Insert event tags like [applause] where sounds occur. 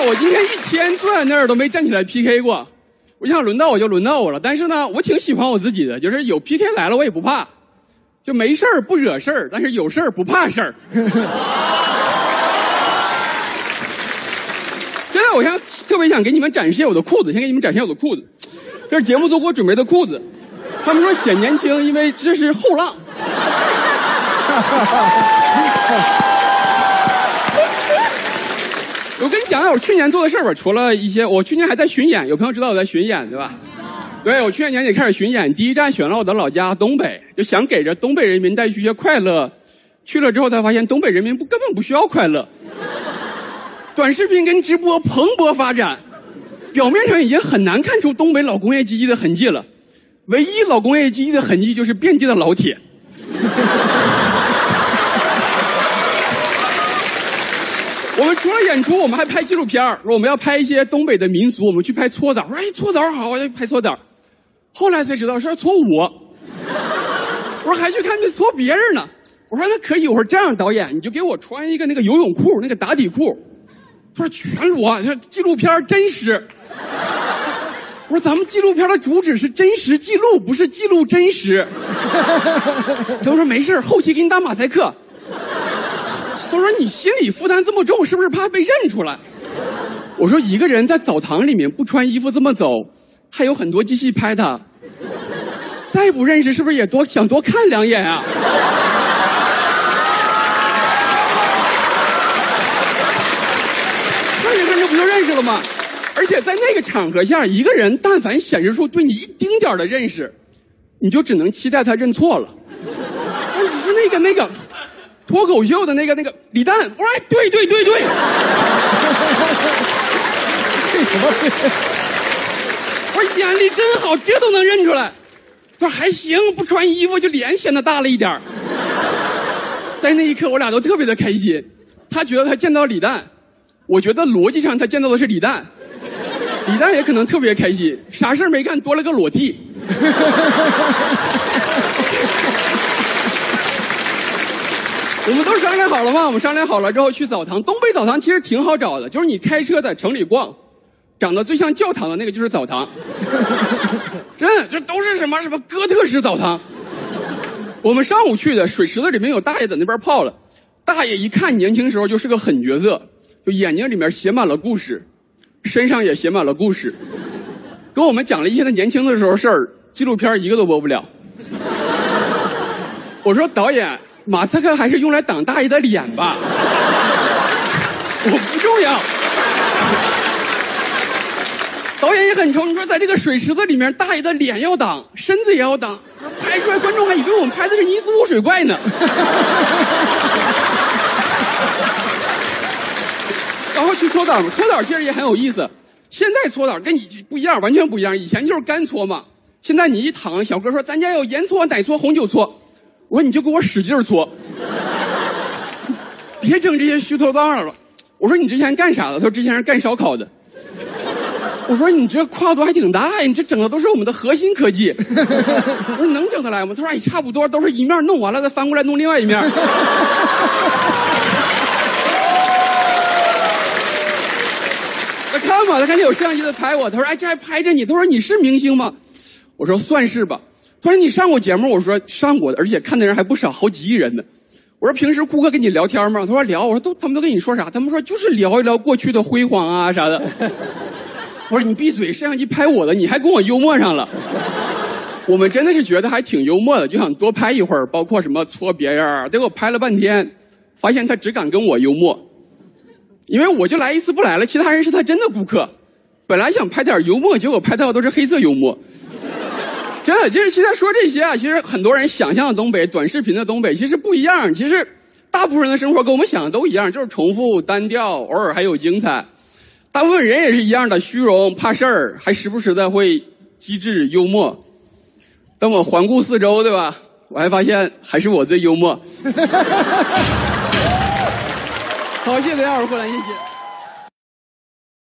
我今天一天坐在那儿都没站起来 PK 过。我想轮到我就轮到我了，但是呢，我挺喜欢我自己的，就是有 PK 来了我也不怕，就没事儿不惹事儿，但是有事儿不怕事儿。[laughs] 现在我想特别想给你们展示一下我的裤子，先给你们展示一下我的裤子，这是节目组给我准备的裤子。他们说显年轻，因为这是后浪。[laughs] 我跟你讲讲我去年做的事儿吧，除了一些，我去年还在巡演，有朋友知道我在巡演对吧？对，我去年年底开始巡演，第一站选了我的老家东北，就想给着东北人民带去一些快乐。去了之后才发现，东北人民不根本不需要快乐。短视频跟直播蓬勃发展，表面上已经很难看出东北老工业基地的痕迹了。唯一老工业基地的痕迹就是遍地的老铁。我们除了演出，我们还拍纪录片说我们要拍一些东北的民俗，我们去拍搓澡。我说哎，搓澡好，要拍搓澡。后来才知道是要搓我。我说还去看那搓别人呢。我说那可以，我说这样导演你就给我穿一个那个游泳裤，那个打底裤。他说全裸，这纪录片真实。我说咱们纪录片的主旨是真实记录，不是记录真实。他说没事后期给你打马赛克。他说你心理负担这么重，是不是怕被认出来？我说一个人在澡堂里面不穿衣服这么走，还有很多机器拍他。再不认识，是不是也多想多看两眼啊？看一看，这不就认识了吗？而且在那个场合下，一个人但凡显示出对你一丁点的认识，你就只能期待他认错了。但只是那个那个脱口秀的那个那个李诞，我说哎，对对对对，为什么？[laughs] 我说眼力真好，这都能认出来。他说还行，不穿衣服就脸显得大了一点在那一刻，我俩都特别的开心。他觉得他见到李诞，我觉得逻辑上他见到的是李诞。李诞也可能特别开心，啥事没干，多了个裸替。[laughs] 我们都商量好了吗？我们商量好了之后去澡堂。东北澡堂其实挺好找的，就是你开车在城里逛，长得最像教堂的那个就是澡堂。[laughs] 真的，这都是什么什么哥特式澡堂。我们上午去的，水池子里面有大爷在那边泡了。大爷一看年轻时候就是个狠角色，就眼睛里面写满了故事。身上也写满了故事，给我们讲了一些他年轻的时候事儿，纪录片一个都播不了。[laughs] 我说导演，马赛克还是用来挡大爷的脸吧，我不重要。导演也很愁，你说在这个水池子里面，大爷的脸要挡，身子也要挡，拍出来观众还以为我们拍的是尼斯湖水怪呢。然后去搓澡，搓澡其实也很有意思。现在搓澡跟你不一样，完全不一样。以前就是干搓嘛，现在你一躺，小哥说咱家有盐搓、奶搓、红酒搓，我说你就给我使劲搓，别整这些虚头巴脑了。我说你之前干啥的？他说之前是干烧烤的。我说你这跨度还挺大呀，你这整的都是我们的核心科技。我说能整得来吗？他说哎，差不多都是一面弄完了再翻过来弄另外一面。[laughs] 他看嘛，他看见有摄像机在拍我，他说：“哎，这还拍着你。”他说：“你是明星吗？”我说：“算是吧。”他说：“你上过节目？”我说：“上过的，而且看的人还不少，好几亿人呢。”我说：“平时顾客跟你聊天吗？”他说：“聊。”我说：“都，他们都跟你说啥？”他们说：“就是聊一聊过去的辉煌啊啥的。” [laughs] 我说：“你闭嘴！摄像机拍我的，你还跟我幽默上了。” [laughs] 我们真的是觉得还挺幽默的，就想多拍一会儿，包括什么搓别人，结果拍了半天，发现他只敢跟我幽默。因为我就来一次不来了，其他人是他真的顾客。本来想拍点幽默，结果拍到的都是黑色幽默。真的，其实现在说这些啊，其实很多人想象的东北短视频的东北其实不一样。其实大部分人的生活跟我们想的都一样，就是重复单调，偶尔还有精彩。大部分人也是一样的，虚荣怕事儿，还时不时的会机智幽默。等我环顾四周，对吧？我还发现还是我最幽默。[laughs] 好，谢谢大家伙过来，谢谢。